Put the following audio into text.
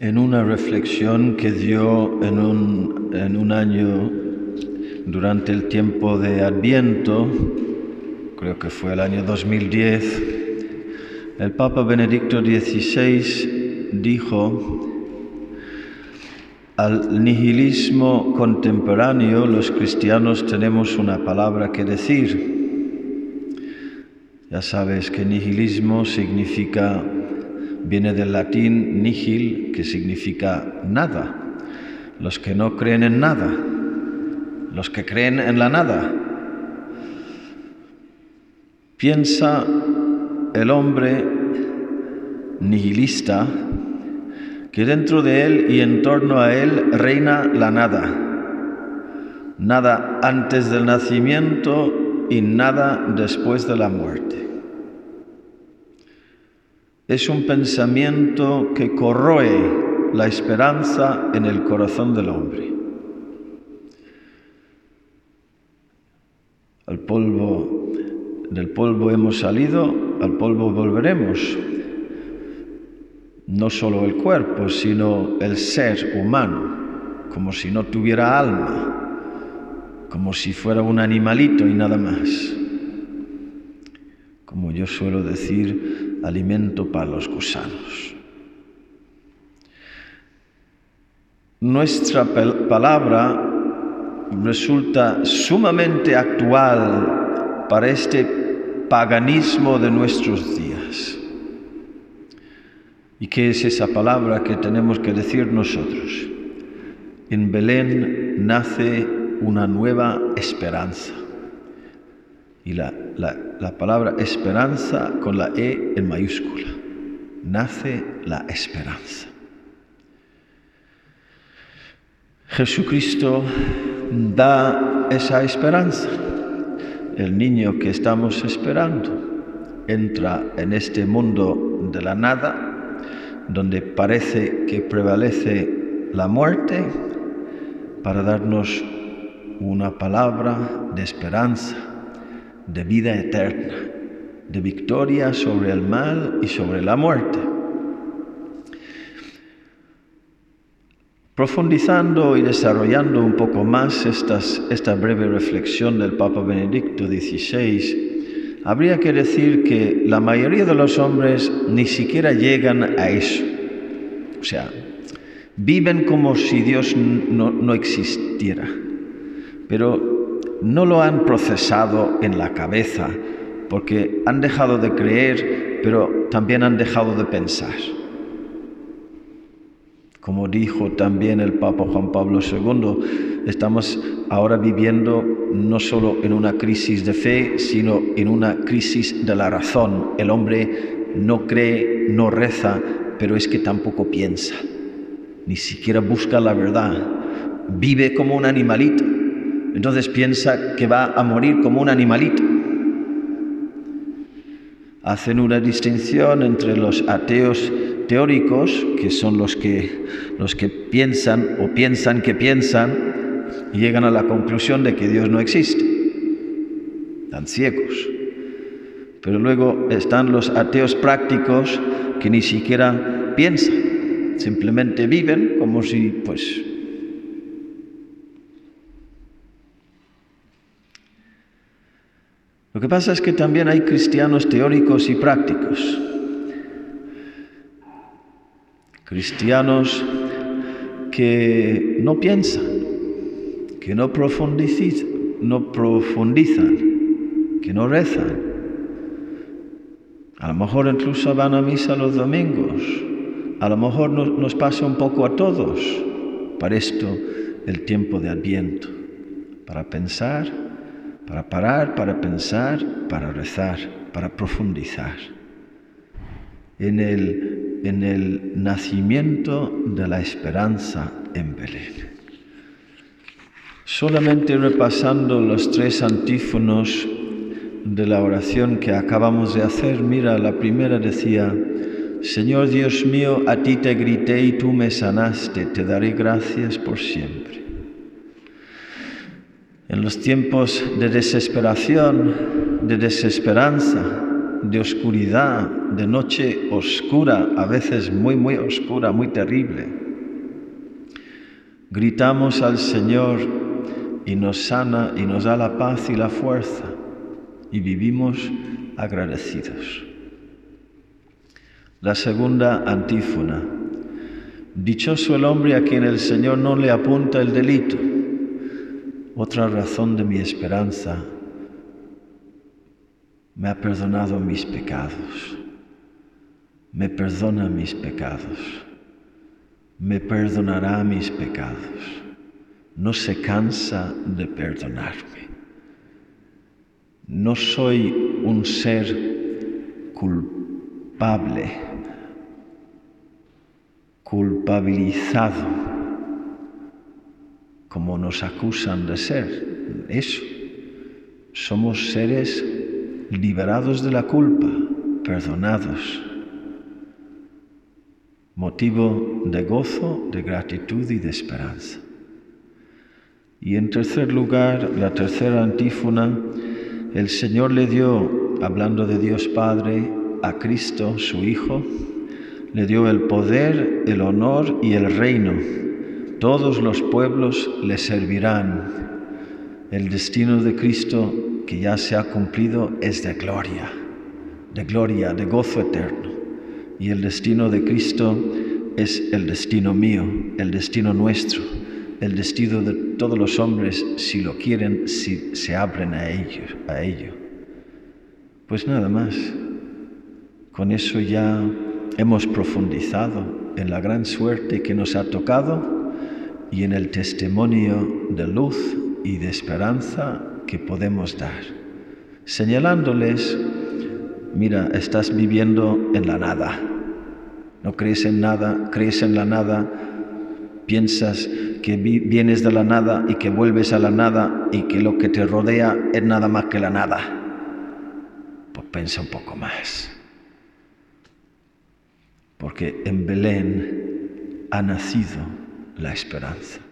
en una reflexión que dio en un, en un año durante el tiempo de Adviento, creo que fue el año 2010, el Papa Benedicto XVI dijo, al nihilismo contemporáneo los cristianos tenemos una palabra que decir. Ya sabes que nihilismo significa viene del latín nihil, que significa nada. Los que no creen en nada, los que creen en la nada. Piensa el hombre nihilista que dentro de él y en torno a él reina la nada. Nada antes del nacimiento y nada después de la muerte es un pensamiento que corroe la esperanza en el corazón del hombre. Al polvo, del polvo hemos salido, al polvo volveremos. No solo el cuerpo, sino el ser humano, como si no tuviera alma, como si fuera un animalito y nada más. Como yo suelo decir, alimento para los gusanos. Nuestra palabra resulta sumamente actual para este paganismo de nuestros días. ¿Y qué es esa palabra que tenemos que decir nosotros? En Belén nace una nueva esperanza. Y la, palabra esperanza con la E en mayúscula. Nace la esperanza. Jesucristo da esa esperanza. El niño que estamos esperando entra en este mundo de la nada, donde parece que prevalece la muerte, para darnos una palabra de esperanza, de vida eterna, de victoria sobre el mal y sobre la muerte. Profundizando y desarrollando un poco más esta breve reflexión del Papa Benedicto XVI, habría que decir que la mayoría de los hombres ni siquiera llegan a eso. O sea, viven como si Dios no, no existiera. Pero no lo han procesado en la cabeza, porque han dejado de creer, pero también han dejado de pensar. Como dijo también el Papa Juan Pablo II, estamos ahora viviendo no solo en una crisis de fe, sino en una crisis de la razón. El hombre no cree, no reza, pero es que tampoco piensa, ni siquiera busca la verdad. Vive como un animalito entonces piensa que va a morir como un animalito. Hacen una distinción entre los ateos teóricos, que son los que, los que piensan o piensan que piensan y llegan a la conclusión de que Dios no existe. Están ciegos. Pero luego están los ateos prácticos que ni siquiera piensan, simplemente viven como si pues Lo que pasa es que también hay cristianos teóricos y prácticos. Cristianos que no piensan, que no profundizan, no profundizan, que no rezan. A lo mejor incluso van a misa los domingos. A lo mejor nos pasa un poco a todos. Para esto el tiempo de Adviento, para pensar para parar, para pensar, para rezar, para profundizar en el, en el nacimiento de la esperanza en Belén. Solamente repasando los tres antífonos de la oración que acabamos de hacer, mira, la primera decía, Señor Dios mío, a ti te grité y tú me sanaste, te daré gracias por siempre. En los tiempos de desesperación, de desesperanza, de oscuridad, de noche oscura, a veces muy, muy oscura, muy terrible. Gritamos al Señor y nos sana y nos da la paz y la fuerza y vivimos agradecidos. La segunda antífona. Dichoso el hombre a quien el Señor no le apunta el delito. Otra razón de mi esperanza me ha perdonado mis pecados, me perdona mis pecados, me perdonará mis pecados, no se cansa de perdonarme. No soy un ser culpable, culpabilizado, como nos acusan de ser. Eso. Somos seres liberados de la culpa, perdonados, motivo de gozo, de gratitud y de esperanza. Y en tercer lugar, la tercera antífona, el Señor le dio, hablando de Dios Padre, a Cristo, su Hijo, le dio el poder, el honor y el reino. Todos los pueblos le servirán. El destino de Cristo que ya se ha cumplido es de gloria, de gloria, de gozo eterno. Y el destino de Cristo es el destino mío, el destino nuestro, el destino de todos los hombres si lo quieren, si se abren a ello. A ello. Pues nada más. Con eso ya hemos profundizado en la gran suerte que nos ha tocado y en el testimonio de luz y de esperanza que podemos dar, señalándoles, mira, estás viviendo en la nada, no crees en nada, crees en la nada, piensas que vienes de la nada y que vuelves a la nada y que lo que te rodea es nada más que la nada. Pues piensa un poco más. Porque en Belén ha nacido la esperanza.